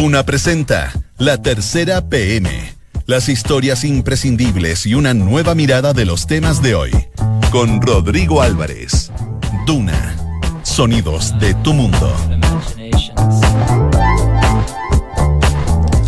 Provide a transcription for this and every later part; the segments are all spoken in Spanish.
Duna presenta La Tercera PM. Las historias imprescindibles y una nueva mirada de los temas de hoy. Con Rodrigo Álvarez. Duna. Sonidos de tu mundo.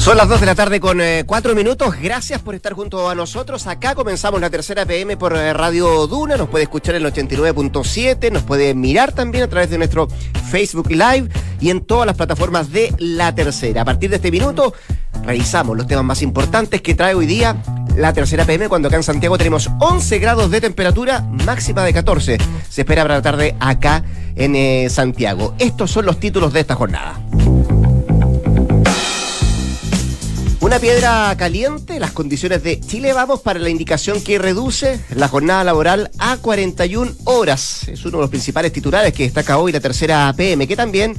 Son las 2 de la tarde con 4 minutos. Gracias por estar junto a nosotros. Acá comenzamos la tercera PM por eh, Radio Duna. Nos puede escuchar en el 89.7. Nos puede mirar también a través de nuestro Facebook Live y en todas las plataformas de la tercera. A partir de este minuto, revisamos los temas más importantes que trae hoy día la tercera PM cuando acá en Santiago tenemos 11 grados de temperatura, máxima de 14. Se espera para la tarde acá en eh, Santiago. Estos son los títulos de esta jornada. Una piedra caliente, las condiciones de Chile Vamos para la indicación que reduce la jornada laboral a 41 horas. Es uno de los principales titulares que destaca hoy la tercera PM, que también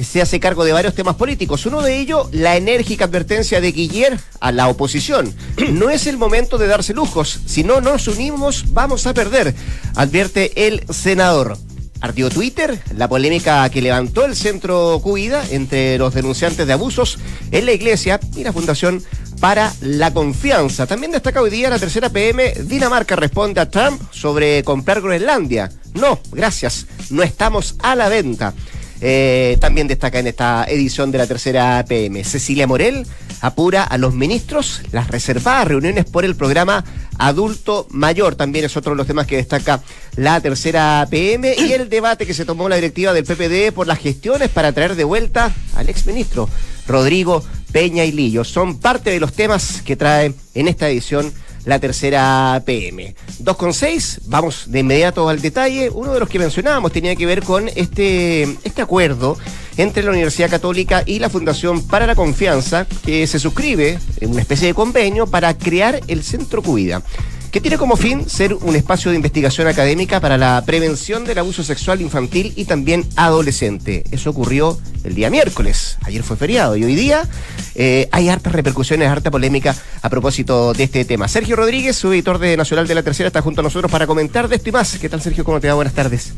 se hace cargo de varios temas políticos. Uno de ellos, la enérgica advertencia de Guiller a la oposición. No es el momento de darse lujos. Si no nos unimos, vamos a perder, advierte el senador. Ardió Twitter la polémica que levantó el centro Cuida entre los denunciantes de abusos en la iglesia y la Fundación para la Confianza. También destaca hoy día la tercera PM, Dinamarca responde a Trump sobre comprar Groenlandia. No, gracias, no estamos a la venta. Eh, también destaca en esta edición de la tercera PM. Cecilia Morel apura a los ministros las reservadas reuniones por el programa Adulto Mayor. También es otro de los temas que destaca la tercera PM y el debate que se tomó la directiva del PPD por las gestiones para traer de vuelta al exministro Rodrigo Peña y Lillo. Son parte de los temas que trae en esta edición la tercera PM. 2,6, vamos de inmediato al detalle. Uno de los que mencionábamos tenía que ver con este, este acuerdo entre la Universidad Católica y la Fundación para la Confianza, que se suscribe en una especie de convenio para crear el Centro Cuida que tiene como fin ser un espacio de investigación académica para la prevención del abuso sexual infantil y también adolescente. Eso ocurrió el día miércoles, ayer fue feriado y hoy día eh, hay hartas repercusiones, harta polémica a propósito de este tema. Sergio Rodríguez, su editor de Nacional de la Tercera, está junto a nosotros para comentar de esto y más. ¿Qué tal Sergio? ¿Cómo te va? Buenas tardes.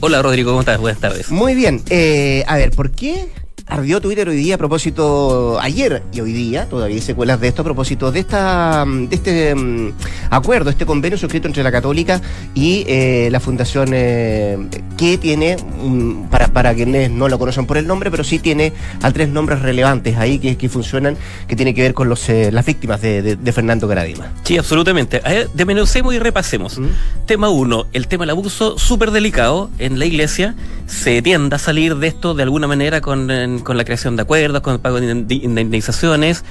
Hola Rodrigo, ¿cómo estás? Buenas tardes. Muy bien. Eh, a ver, ¿por qué ardió Twitter hoy día a propósito, ayer y hoy día, todavía hay secuelas de esto, a propósito de esta de este um, acuerdo, este convenio suscrito entre la Católica y eh, la Fundación eh, que tiene, um, para, para quienes no lo conocen por el nombre, pero sí tiene a tres nombres relevantes ahí que, que funcionan, que tiene que ver con los eh, las víctimas de, de, de, Fernando Caradima. Sí, absolutamente. Demenocemos y repasemos. ¿Mm? Tema uno, el tema del abuso, súper delicado en la iglesia. Se tiende a salir de esto de alguna manera con con, la creación de acuerdos, con el pago de indemnizaciones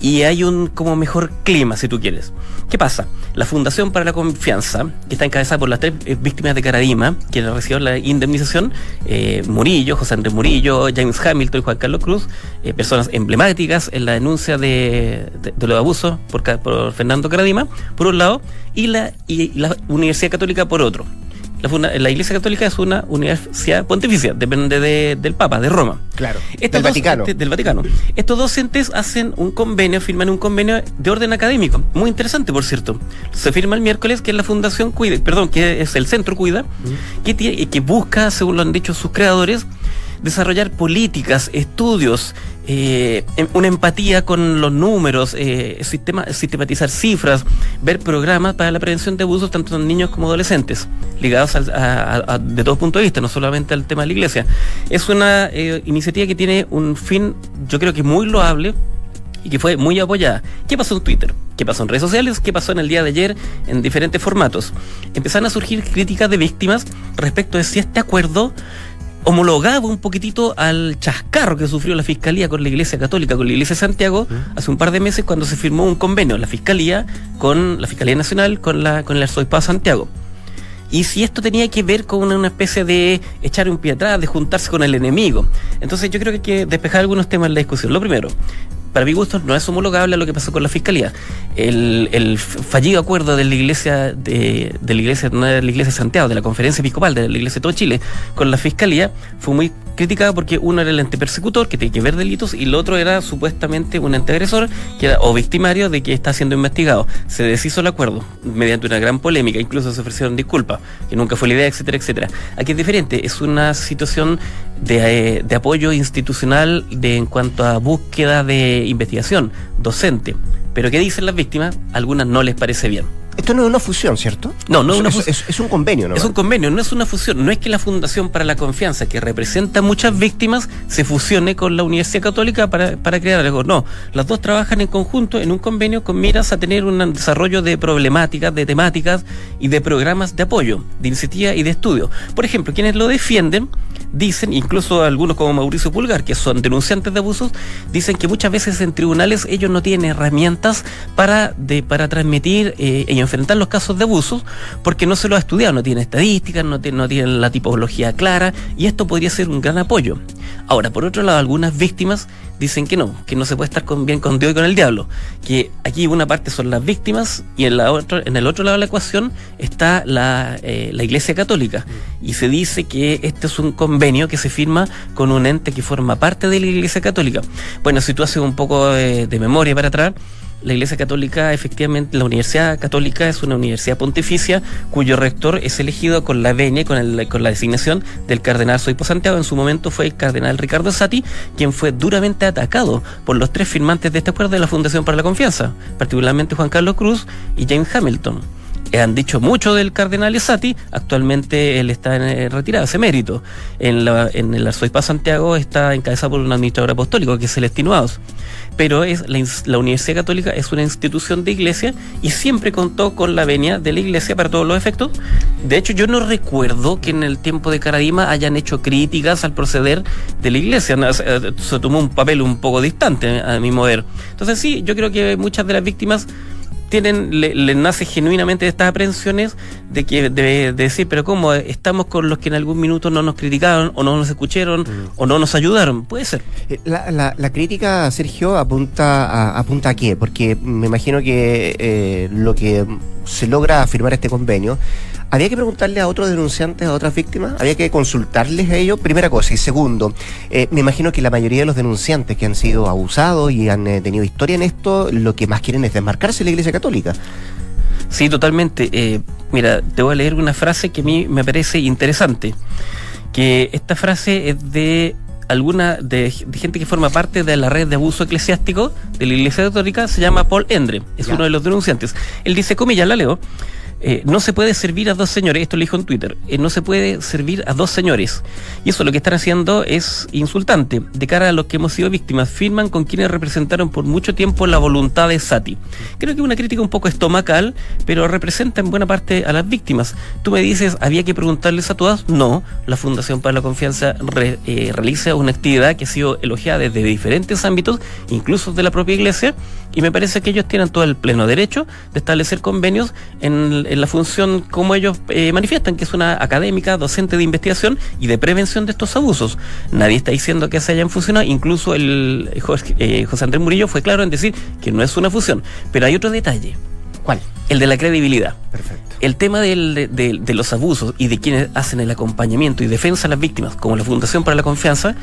y hay un como mejor clima, si tú quieres. ¿Qué pasa? La Fundación para la Confianza, que está encabezada por las tres eh, víctimas de Caradima, quienes recibieron la indemnización, eh, Murillo, José Andrés Murillo, James Hamilton y Juan Carlos Cruz, eh, personas emblemáticas en la denuncia de, los abusos por, por, Fernando Caradima, por un lado, y la, y la Universidad Católica por otro. La, la, Iglesia Católica es una universidad pontificia, depende de, del Papa, de Roma. Claro. del Vaticano. del Vaticano. Estos dos entes hacen un convenio, firman un convenio de orden académico. Muy interesante, por cierto. Se firma el miércoles que es la Fundación Cuida, perdón, que es el Centro Cuida, mm. que, tiene, que busca, según lo han dicho sus creadores, desarrollar políticas, estudios, eh, em, una empatía con los números, eh, sistema, sistematizar cifras, ver programas para la prevención de abusos tanto en niños como adolescentes, ligados a, a, de todos puntos de vista, no solamente al tema de la iglesia. Es una eh, iniciativa que tiene un fin, yo creo que muy loable, y que fue muy apoyada. ¿Qué pasó en Twitter? ¿Qué pasó en redes sociales? ¿Qué pasó en el día de ayer en diferentes formatos? Empezaron a surgir críticas de víctimas respecto de si este acuerdo homologaba un poquitito al chascarro que sufrió la Fiscalía con la Iglesia Católica, con la Iglesia de Santiago, hace un par de meses cuando se firmó un convenio, la Fiscalía, con la Fiscalía Nacional, con, la, con el Arzobispado de Santiago. Y si esto tenía que ver con una especie de echar un pie atrás, de juntarse con el enemigo. Entonces yo creo que hay que despejar algunos temas en la discusión. Lo primero, para mi gusto no es homologable a lo que pasó con la fiscalía. El, fallido acuerdo de la iglesia de, la iglesia, no de la iglesia de Santiago, de la conferencia episcopal de la iglesia de todo Chile, con la fiscalía, fue muy criticada porque uno era el ente persecutor, que tiene que ver delitos, y el otro era supuestamente un ente agresor, que era, o victimario de que está siendo investigado. Se deshizo el acuerdo mediante una gran polémica, incluso se ofrecieron disculpas, que nunca fue la idea, etcétera, etcétera. Aquí es diferente, es una situación de, eh, de apoyo institucional de, en cuanto a búsqueda de investigación docente. Pero ¿qué dicen las víctimas? Algunas no les parece bien. Esto no es una fusión, ¿cierto? No, no es una fusión. es, es un convenio, ¿no? Es un convenio, no es una fusión. No es que la Fundación para la Confianza, que representa a muchas víctimas, se fusione con la Universidad Católica para, para crear algo. No, las dos trabajan en conjunto en un convenio con miras a tener un desarrollo de problemáticas, de temáticas y de programas de apoyo, de iniciativa y de estudio. Por ejemplo, quienes lo defienden dicen, incluso algunos como Mauricio Pulgar, que son denunciantes de abusos, dicen que muchas veces en tribunales ellos no tienen herramientas para, de, para transmitir eh, y enfrentar los casos de abusos porque no se lo ha estudiado, no tienen estadísticas, no, no tienen la tipología clara y esto podría ser un gran apoyo. Ahora, por otro lado, algunas víctimas dicen que no, que no se puede estar con, bien con Dios y con el diablo, que aquí una parte son las víctimas y en, la otra, en el otro lado de la ecuación está la, eh, la Iglesia Católica y se dice que este es un convenio que se firma con un ente que forma parte de la Iglesia Católica. Bueno, si tú haces un poco de, de memoria para atrás, la Iglesia Católica, efectivamente, la Universidad Católica es una universidad pontificia cuyo rector es elegido con la venia, con, el- con la designación del cardenal Soipo Santiago. En su momento fue el cardenal Ricardo Sati, quien fue duramente atacado por los tres firmantes de este acuerdo de la Fundación para la Confianza, particularmente Juan Carlos Cruz y James Hamilton. Eh, han dicho mucho del cardenal Esati, actualmente él está en, eh, retirado, ese mérito. En, la, en el arzobispado de Santiago está encabezado por un administrador apostólico, que es Celestino Aos. Pero la, Universidad Católica es una institución de iglesia y siempre contó con la venia de la iglesia para todos los efectos. De hecho, yo no recuerdo que en el tiempo de Caradima hayan hecho críticas al proceder de la iglesia. Eh, se tomó un papel un poco distante a mi mover. Entonces sí, yo creo que muchas de las víctimas tienen, le, le nace genuinamente estas aprensiones de que de, de decir, pero ¿cómo? Estamos con los que en algún minuto no nos criticaron, o no nos escucharon, o no nos ayudaron. Puede ser. Eh, La, la- la crítica, Sergio, apunta a, apunta a qué? Porque me imagino que eh, lo que se logra firmar este convenio, había que preguntarle a otros denunciantes, a otras víctimas, había que consultarles a ellos, primera cosa. Y segundo, eh, me imagino que la mayoría de los denunciantes que han sido abusados y han eh, tenido historia en esto, lo que más quieren es desmarcarse de la Iglesia Católica. Sí, totalmente. Eh, mira, te voy a leer una frase que a mí me parece interesante. Que esta frase es de alguna de, de gente que forma parte de la red de abuso eclesiástico de la Iglesia Católica, se llama Paul Endre, es Ya. uno de los denunciantes. Él dice, comillas, la leo. Eh, no se puede servir a dos señores, esto lo dijo en Twitter, eh, no se puede servir a dos señores. Y eso lo que están haciendo es insultante. De cara a los que hemos sido víctimas, firman con quienes representaron por mucho tiempo la voluntad de Sati. Creo que una crítica un poco estomacal, pero representa en buena parte a las víctimas. Tú me dices, ¿había que preguntarles a todas? No, la Fundación para la Confianza eh, realiza una actividad que ha sido elogiada desde diferentes ámbitos, incluso de la propia iglesia, y me parece que ellos tienen todo el pleno derecho de establecer convenios en, en la función como ellos eh, manifiestan, que es una académica, docente de investigación y de prevención de estos abusos. Nadie está diciendo que se hayan fusionado, incluso el Jorge- eh, José Andrés Murillo fue claro en decir que no es una fusión. Pero hay otro detalle, ¿Cuál? el de la credibilidad. Perfecto. El tema del- de, los abusos y de quienes hacen el acompañamiento y defensa a las víctimas, como la Fundación para la Confianza,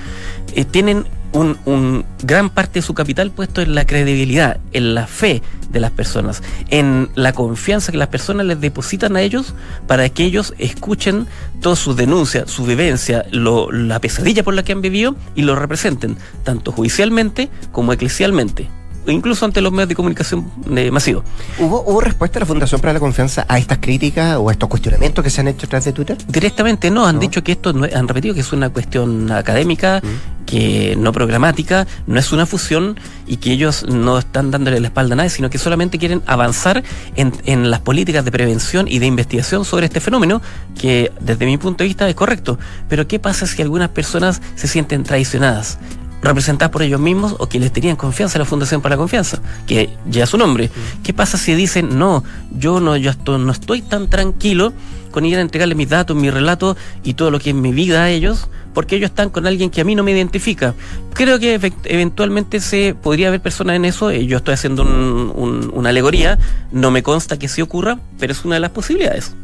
eh, tienen un, un gran parte de su capital puesto en la credibilidad, en la fe de las personas, en la confianza que las personas les depositan a ellos para que ellos escuchen todas sus denuncias, su vivencia, lo- la pesadilla por la que han vivido y lo representen, tanto judicialmente como eclesialmente, incluso ante los medios de comunicación eh, masivos. ¿Hubo, ¿Hubo respuesta de la Fundación para la Confianza a estas críticas o a estos cuestionamientos que se han hecho a través de Twitter? Directamente no, han ¿No? dicho que esto no han repetido que es una cuestión académica, que no programática, no es una fusión y que ellos no están dándole la espalda a nadie, sino que solamente quieren avanzar en, en las políticas de prevención y de investigación sobre este fenómeno, que desde mi punto de vista es correcto. Pero ¿qué pasa si algunas personas se sienten traicionadas? Representadas por ellos mismos o que les tenían confianza a la Fundación para la Confianza, que ya es su nombre. ¿Qué pasa si dicen, no, yo no, yo no estoy tan tranquilo con ir a entregarle mis datos, mi relato y todo lo que es mi vida a ellos, porque ellos están con alguien que a mí no me identifica. Creo que eventualmente se podría haber personas en eso, eh, yo estoy haciendo una alegoría, no me consta que sí ocurra, pero es una de las posibilidades.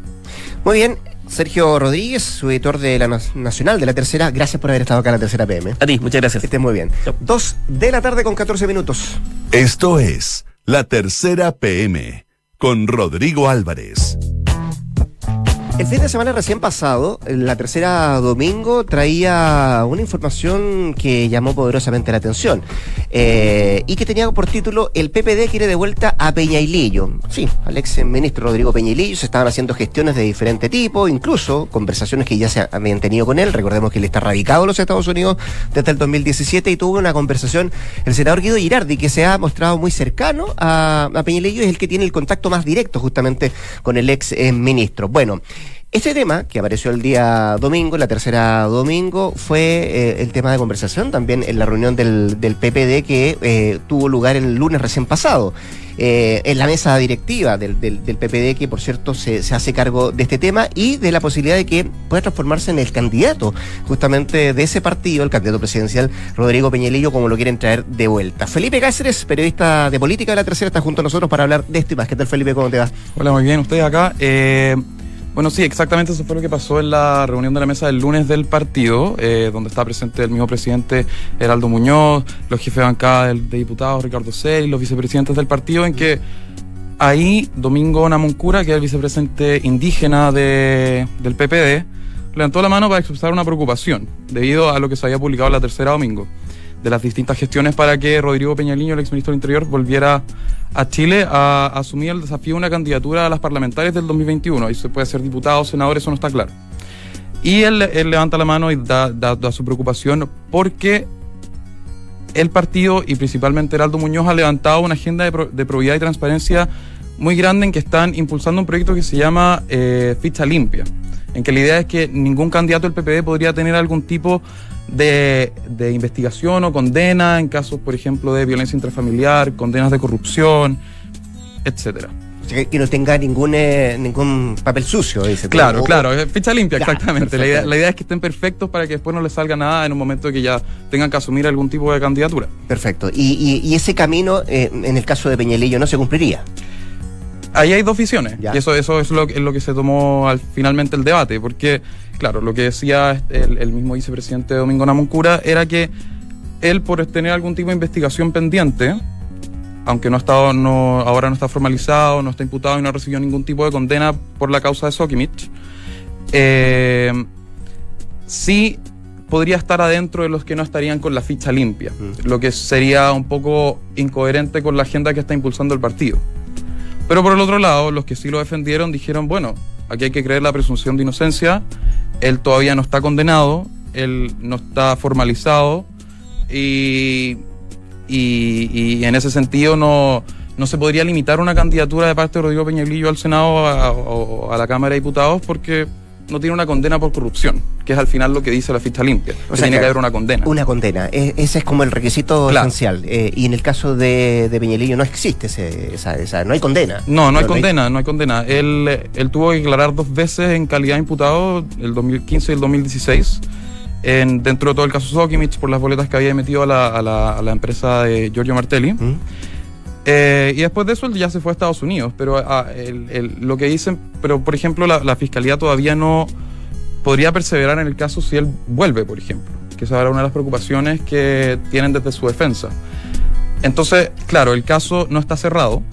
Muy bien, Sergio Rodríguez, su editor de la Nacional de la Tercera, gracias por haber estado acá en la Tercera PM. A ti, muchas gracias. Que estés muy bien. Dos de la tarde con 14 minutos. Esto es La Tercera PM con Rodrigo Álvarez. El fin de semana recién pasado, la tercera domingo, traía una información que llamó poderosamente la atención eh, y que tenía por título El PPD quiere de vuelta a Peñailillo. Sí, al ex ministro Rodrigo Peñailillo se estaban haciendo gestiones de diferente tipo, incluso conversaciones que ya se habían tenido con él. Recordemos que él está radicado en los Estados Unidos desde el 2017 y tuvo una conversación el senador Guido Girardi, que se ha mostrado muy cercano a, a Peñailillo, es el que tiene el contacto más directo justamente con el ex eh, ministro. Bueno. Este tema, que apareció el día domingo, la tercera domingo, fue eh, el tema de conversación también en la reunión del, PPD que eh, tuvo lugar el lunes recién pasado. Eh, en la mesa directiva del, PPD, que por cierto se, hace cargo de este tema y de la posibilidad de que pueda transformarse en el candidato justamente de ese partido, el candidato presidencial Rodrigo Peñelillo, como lo quieren traer de vuelta. Felipe Cáceres, periodista de política de la tercera, está junto a nosotros para hablar de esto y más. ¿Qué tal, Felipe? ¿Cómo te va? Hola, muy bien. ¿Ustedes acá? Bueno, sí, exactamente eso fue lo que pasó en la reunión de la mesa del lunes del partido, eh, donde estaba presente el mismo presidente Heraldo Muñoz, los jefes de bancada de diputados Ricardo Sey, los vicepresidentes del partido, en que ahí Domingo Namuncura, que es el vicepresidente indígena del PPD, levantó la mano para expresar una preocupación debido a lo que se había publicado la tercera domingo de las distintas gestiones para que Rodrigo Peñaliño, el exministro del Interior, volviera a Chile a, asumir el desafío de una candidatura a las parlamentarias del 2021. Ahí se puede ser diputado, senador, eso no está claro. Y él, levanta la mano y da, su preocupación porque el partido y principalmente Heraldo Muñoz ha levantado una agenda de, probidad y transparencia muy grande en que están impulsando un proyecto que se llama eh, Ficha Limpia, en que la idea es que ningún candidato del PPD podría tener algún tipo de, investigación o condena en casos, por ejemplo, de violencia intrafamiliar, condenas de corrupción, etcétera. Que no tenga ningún, eh, ningún papel sucio, dice. Claro, claro, ficha limpia, exactamente. La idea, la idea, es que estén perfectos para que después no les salga nada en un momento que ya tengan que asumir algún tipo de candidatura. Perfecto. Y, y, ese camino, eh, en el caso de Peñalillo, no se cumpliría. Ahí hay dos visiones. Y eso, eso es lo, es lo que se tomó al, finalmente el debate, porque claro, lo que decía el, mismo vicepresidente Domingo Namoncura era que él, por tener algún tipo de investigación pendiente, aunque no ha estado, no, ahora no está formalizado, no está imputado y no ha recibido ningún tipo de condena por la causa de Sokimich, eh, sí podría estar adentro de los que no estarían con la ficha limpia, mm. lo que sería un poco incoherente con la agenda que está impulsando el partido. Pero por el otro lado, los que sí lo defendieron dijeron, bueno, aquí hay que creer la presunción de inocencia. Él todavía no está condenado, él no está formalizado y, y, en ese sentido no, no se podría limitar una candidatura de parte de Rodrigo Peñaglillo al Senado o a la Cámara de Diputados porque no tiene una condena por corrupción, que es al final lo que dice la ficha limpia. O sea, tiene que, haber una condena. Una condena. E, ese es como el requisito esencial. Eh, y en el caso de, de Peñalillo no existe esa, no hay condena. No, no hay condena, no hay condena. Él, él tuvo que declarar dos veces en calidad de imputado, el 2015 y el 2016. En, dentro de todo el caso Sokimich por las boletas que había emitido a la, a la, a la empresa de Giorgio Martelli. ¿Mm? Eh, y después de eso él ya se fue a Estados Unidos. Pero ah, lo que dicen, pero por ejemplo, la, fiscalía todavía no podría perseverar en el caso si él vuelve, por ejemplo. Que esa era una de las preocupaciones que tienen desde su defensa. Entonces, claro, el caso no está cerrado.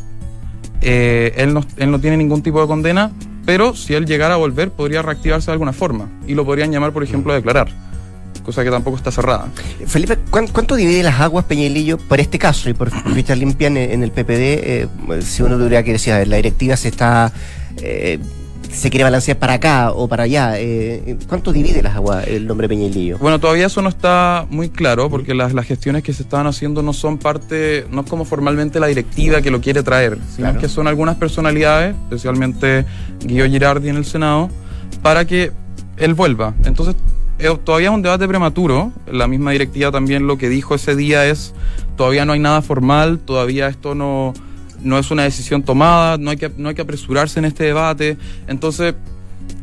Eh, él, no, él no tiene ningún tipo de condena, pero si él llegara a volver, podría reactivarse de alguna forma. Y lo podrían llamar, por ejemplo, a declarar cosa que tampoco está cerrada. Felipe, ¿cuánto divide las aguas Peñalillo por este caso y por ficha limpia en, el PPD? Eh, si uno tuviera que decir, la directiva se está... Eh, se quiere balancear para acá o para allá. Eh, ¿Cuánto divide las aguas el nombre Peñalillo? Bueno, todavía eso no está muy claro porque las, gestiones que se estaban haciendo no son parte, no es como formalmente la directiva que lo quiere traer, sino que son algunas personalidades, especialmente Guido Girardi en el Senado, para que él vuelva. Entonces eh, todavía es un debate prematuro. La misma directiva también lo que dijo ese día es, todavía no hay nada formal, todavía esto no, no es una decisión tomada, no hay, que, no hay que apresurarse en este debate. Entonces,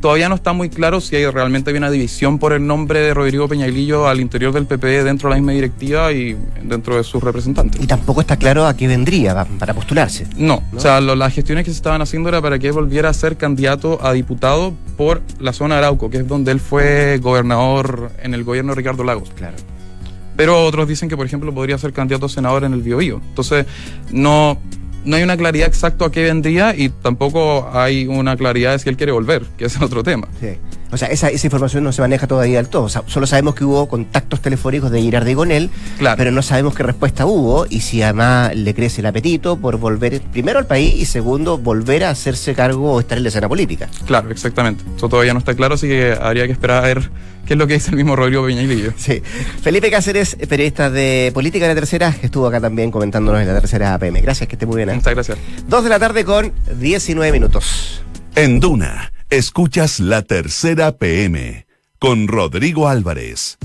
todavía no está muy claro si hay realmente hay una división por el nombre de Rodrigo Peñaglillo al interior del PP dentro de la misma directiva y dentro de sus representantes. Y tampoco está claro a qué vendría para postularse. No, o sea, lo- las gestiones que se estaban haciendo era para que él volviera a ser candidato a diputado por la zona de Arauco, que es donde él fue gobernador en el gobierno de Ricardo Lagos. Claro. Pero otros dicen que, por ejemplo, podría ser candidato a senador en el Biobío. Entonces, no, no hay una claridad exacta a qué vendría y tampoco hay una claridad de si él quiere volver, que es otro tema. Sí. O sea, esa, esa información no se maneja todavía del todo. O sea, solo sabemos que hubo contactos telefónicos de Girardi con él, Claro. pero no sabemos qué respuesta hubo y si además le crece el apetito por volver primero al país y segundo, volver a hacerse cargo o estar en la escena política. Claro, exactamente. Eso todavía no está claro, así que habría que esperar a ver qué es lo que dice el mismo Rodrigo Peñaglillo. Sí. Felipe Cáceres, periodista de Política de la Tercera, que estuvo acá también comentándonos en la Tercera APM. Gracias, que esté muy bien. ¿eh? Muchas gracias. Dos de la tarde con 19 minutos. En Duna, escuchas la tercera PM con Rodrigo Álvarez.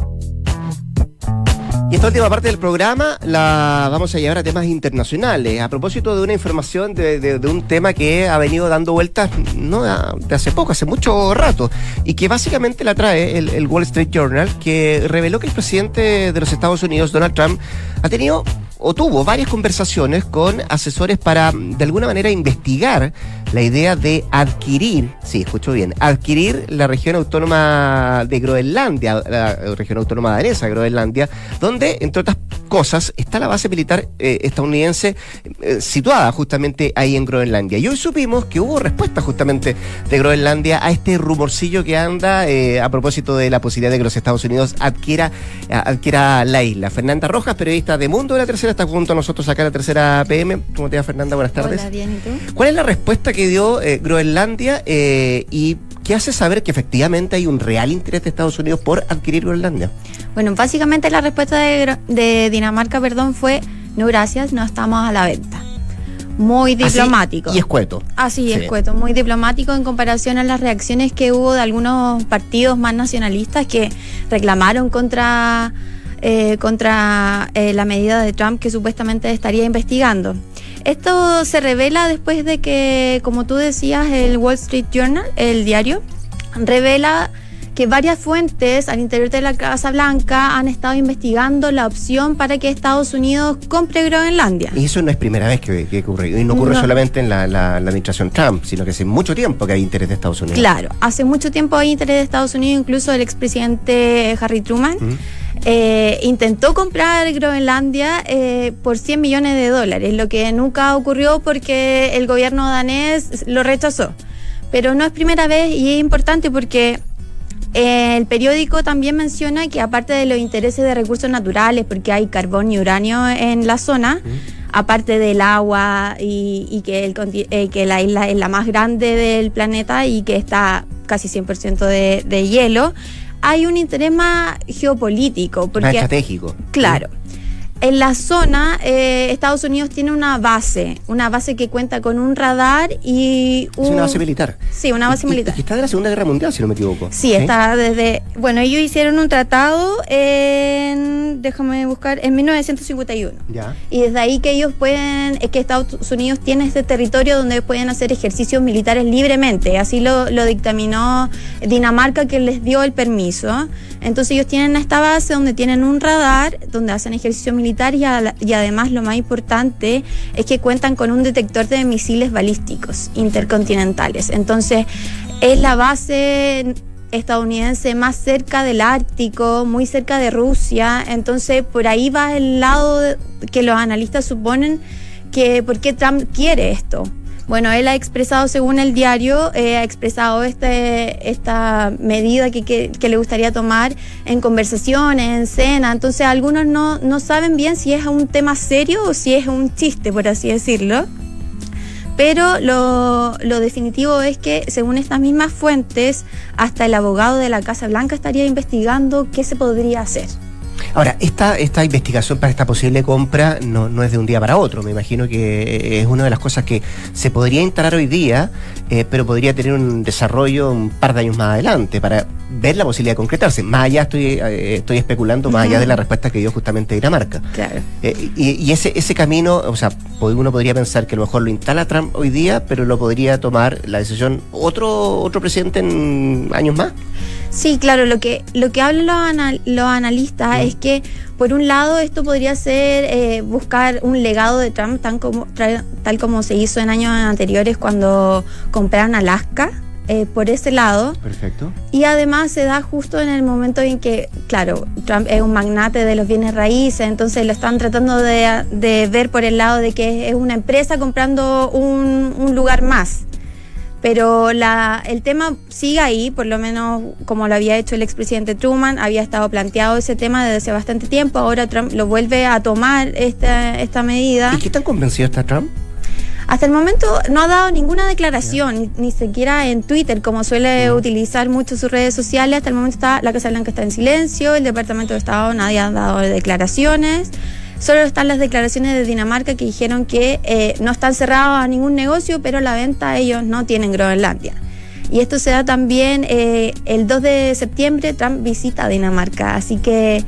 Y esta última parte del programa la vamos a llevar a temas internacionales. A propósito de una información de, un tema que ha venido dando vueltas no de hace poco, hace mucho rato, y que básicamente la trae el, el Wall Street Journal, que reveló que el presidente de los Estados Unidos, Donald Trump, ha tenido o tuvo varias conversaciones con asesores para de alguna manera investigar la idea de adquirir, sí, escucho bien, adquirir la región autónoma de Groenlandia, la región autónoma danesa, Groenlandia, donde, entre otras cosas, está la base militar eh, estadounidense eh, situada justamente ahí en Groenlandia. Y hoy supimos que hubo respuesta justamente de Groenlandia a este rumorcillo que anda eh, a propósito de la posibilidad de que los Estados Unidos adquiera, adquiera la isla. Fernanda Rojas, periodista de Mundo de la Tercera, está junto a nosotros acá en la Tercera PM. ¿Cómo te va, Fernanda? Buenas tardes. Hola, bien, ¿y tú? ¿Cuál es la respuesta que dio Groenlandia y qué hace saber que efectivamente hay un real interés de Estados Unidos por adquirir Groenlandia? Bueno, básicamente la respuesta de, Dinamarca, perdón, fue no gracias, no estamos a la venta. Muy Así diplomático. Y escueto. Así Sí. es, Cueto, muy diplomático en comparación a las reacciones que hubo de algunos partidos más nacionalistas que reclamaron contra, eh, contra eh, la medida de Trump que supuestamente estaría investigando. Esto se revela después de que, como tú decías, el Wall Street Journal, el diario, revela que varias fuentes al interior de la Casa Blanca han estado investigando la opción para que Estados Unidos compre Groenlandia. Y eso no es primera vez que, que ocurre. Y no ocurre No. solamente en la, la- la administración Trump, sino que hace mucho tiempo que hay interés de Estados Unidos. Claro, hace mucho tiempo hay interés de Estados Unidos, incluso el expresidente Harry Truman. Eh, intentó comprar Groenlandia eh, por 100 millones de dólares, lo que nunca ocurrió porque el gobierno danés lo rechazó. Pero no es primera vez y es importante porque eh, el periódico también menciona que aparte de los intereses de recursos naturales, porque hay carbón y uranio en la zona, aparte del agua y, y que, el, conti- eh, que la isla es la más grande del planeta y que está casi 100% de, de hielo, hay un interés más geopolítico. Más Porque, estratégico. Claro. En la zona, eh, Estados Unidos tiene una base, una base que cuenta con un radar y Es un... una base militar. Sí, una base Y- militar. Está de la Segunda Guerra Mundial, si no me equivoco. Sí, está desde. Bueno, ellos hicieron un tratado en. Déjame buscar. En 1951. Ya. Y desde ahí que ellos pueden. Es que Estados Unidos tiene este territorio donde pueden hacer ejercicios militares libremente. Así lo, lo dictaminó Dinamarca, que les dio el permiso. Entonces, ellos tienen esta base donde tienen un radar, donde hacen ejercicio militar y, a- y además lo más importante es que cuentan con un detector de misiles balísticos intercontinentales. Entonces, es la base estadounidense más cerca del Ártico, muy cerca de Rusia, entonces por ahí va el lado que los analistas suponen que por qué Trump quiere esto. Bueno, él ha expresado, según el diario, eh, ha expresado este, esta medida que, que- que le gustaría tomar en conversaciones, en cena. Entonces, algunos no, no saben bien si es un tema serio o si es un chiste, por así decirlo. Pero lo, lo definitivo es que, según estas mismas fuentes, hasta el abogado de la Casa Blanca estaría investigando qué se podría hacer. Ahora, esta, esta investigación para esta posible compra no, no es de un día para otro. Me imagino que es una de las cosas que se podría instalar hoy día, eh, pero podría tener un desarrollo un par de años más adelante para ver la posibilidad de concretarse. Más allá estoy, eh, estoy especulando, más allá de la respuesta que dio justamente Dinamarca. Claro. Eh, y, y ese, ese camino, o sea, uno podría pensar que a lo mejor lo instala Trump hoy día, pero lo podría tomar la decisión otro, otro presidente en años más. Sí, claro, lo que, lo que hablan los, anal- los analistas es que, por un lado, esto podría ser eh, buscar un legado de Trump, tan como, tra- tal como se hizo en años anteriores cuando compraron Alaska, eh, por ese lado. Perfecto. Y además se da justo en el momento en que, claro, Trump es un magnate de los bienes raíces, entonces lo están tratando de, de ver por el lado de que es una empresa comprando un, un lugar más. Pero la, el tema sigue ahí, por lo menos como lo había hecho el expresidente Truman, había estado planteado ese tema desde hace bastante tiempo, ahora Trump lo vuelve a tomar esta, esta medida. ¿Y qué tan convencido está Trump? Hasta el momento no ha dado ninguna declaración, ni, ni siquiera en Twitter, como suele utilizar mucho sus redes sociales. Hasta el momento está la Casa Blanca está en silencio, el Departamento de Estado nadie ha dado declaraciones. Solo están las declaraciones de Dinamarca que dijeron que eh, no están cerrados a ningún negocio, pero la venta ellos no tienen Groenlandia. Y esto se da también eh, el 2 de septiembre, Trump visita Dinamarca, así que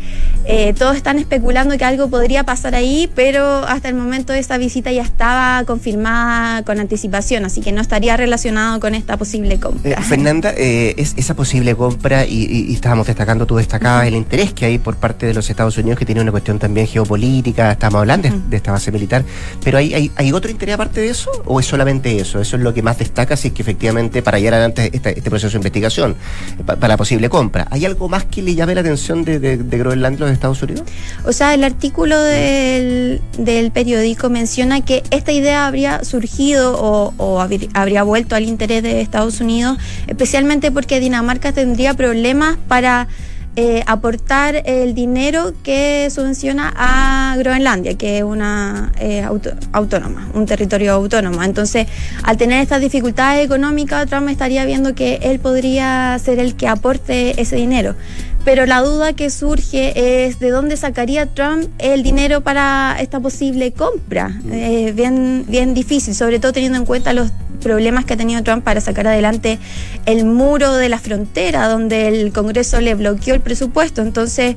eh, todos están especulando que algo podría pasar ahí, pero hasta el momento esa visita ya estaba confirmada con anticipación, así que no estaría relacionado con esta posible Eh, compra. Fernanda, eh, es esa posible compra, y, y- y estábamos destacando, tú destacabas el interés que hay por parte de los Estados Unidos, que tiene una cuestión también geopolítica, estamos hablando de, de esta base militar, pero ¿hay, hay, hay otro interés aparte de eso? ¿O es solamente eso? ¿Eso es lo que más destaca si es que efectivamente para llegar adelante este, este proceso de investigación, eh, pa- para posible compra? ¿Hay algo más que le llame la atención de, de, de Groenlandia a los Estados Unidos? O sea, el artículo del, del periódico menciona que esta idea habría surgido o, o habr- habría vuelto al interés de Estados Unidos, especialmente porque Dinamarca tendría problemas para eh, aportar el dinero que subvenciona a Groenlandia, que es una eh, auto- autónoma, un territorio autónomo. Entonces, al tener estas dificultades económicas, Trump estaría viendo que él podría ser el que aporte ese dinero. Pero la duda que surge es de dónde sacaría Trump el dinero para esta posible compra. Eh, bien, bien difícil, sobre todo teniendo en cuenta los problemas que ha tenido Trump para sacar adelante el muro de la frontera, donde el Congreso le bloqueó el presupuesto. Entonces,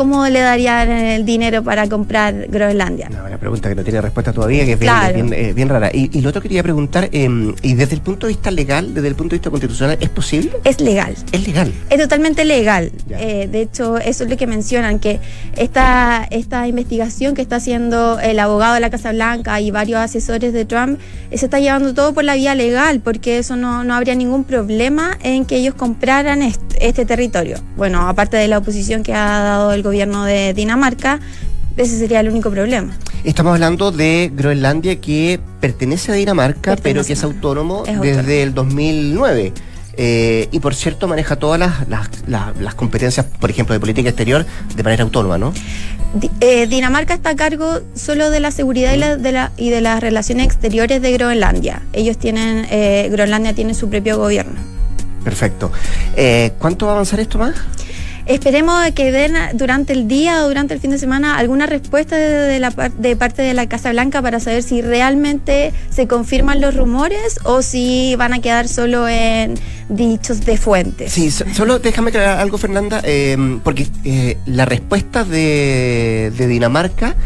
¿cómo le darían el dinero para comprar Groenlandia? No, una pregunta que no tiene respuesta todavía, que es bien, Claro. bien, eh, bien rara. Y, y lo otro que quería preguntar, eh, y desde el punto de vista legal, desde el punto de vista constitucional, ¿es posible? Es legal. Es legal. Es totalmente legal. Eh, de hecho, eso es lo que mencionan, que esta, esta investigación que está haciendo el abogado de la Casa Blanca y varios asesores de Trump, eh, se está llevando todo por la vía legal, porque eso no, no habría ningún problema en que ellos compraran est- este territorio. Bueno, aparte de la oposición que ha dado el gobierno de Dinamarca, ese sería el único problema. Estamos hablando de Groenlandia que pertenece a Dinamarca, Pertenece pero que es autónomo es desde el 2009. Eh, y por cierto maneja todas las, las, las- las competencias, por ejemplo, de política exterior de manera autónoma, ¿no? Eh, Dinamarca está a cargo solo de la seguridad y, la- de, la- y de las relaciones exteriores de Groenlandia. Ellos tienen, eh, Groenlandia tiene su propio gobierno. Perfecto. ¿Cuánto va a avanzar esto más? Esperemos que den durante el día o durante el fin de semana alguna respuesta de, la, de parte de la Casa Blanca para saber si realmente se confirman los rumores o si van a quedar solo en dichos de fuentes. Sí, so- solo déjame aclarar algo, Fernanda, eh, porque eh, la respuesta de Dinamarca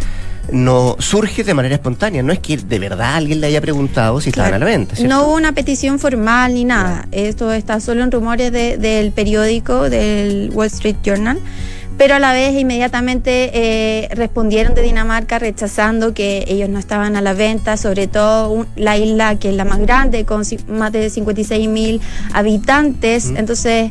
no surge de manera espontánea. No es que de verdad alguien le haya preguntado si estaban a la venta. ¿cierto? No hubo una petición formal ni nada. Esto está solo en rumores de- del periódico, del Wall Street Journal. Pero a la vez inmediatamente eh, respondieron de Dinamarca rechazando que ellos no estaban a la venta, sobre todo un- la isla que es la más grande, con más de 56 mil habitantes. Entonces,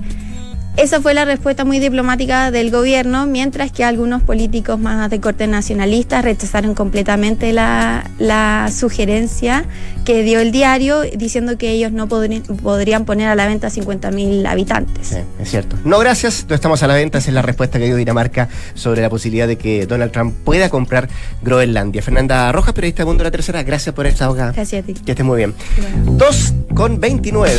esa fue la respuesta muy diplomática del gobierno, mientras que algunos políticos más de corte nacionalista rechazaron completamente la, la sugerencia que dio el diario, diciendo que ellos no podrían poner a la venta 50.000 habitantes. Sí, es cierto. No, gracias. No estamos a la venta. Esa es la respuesta que dio Dinamarca sobre la posibilidad de que Donald Trump pueda comprar Groenlandia. Fernanda Rojas, periodista de Mundo de la Tercera, gracias por esta abogada. Gracias a ti. Que estés muy bien. 2 con 29.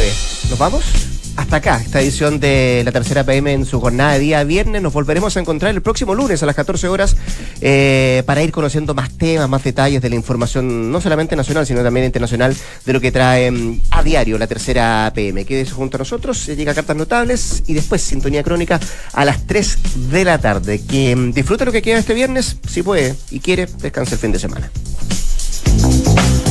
¿Nos vamos? Hasta acá esta edición de la tercera PM en su jornada de día viernes. Nos volveremos a encontrar el próximo lunes a las 14 horas eh, para ir conociendo más temas, más detalles de la información, no solamente nacional, sino también internacional, de lo que trae mm, a diario la tercera PM. Quédese junto a nosotros, eh, llega Cartas Notables y después Sintonía Crónica a las 3 de la tarde. Que mm, disfrute lo que queda este viernes, si puede y quiere, descanse el fin de semana.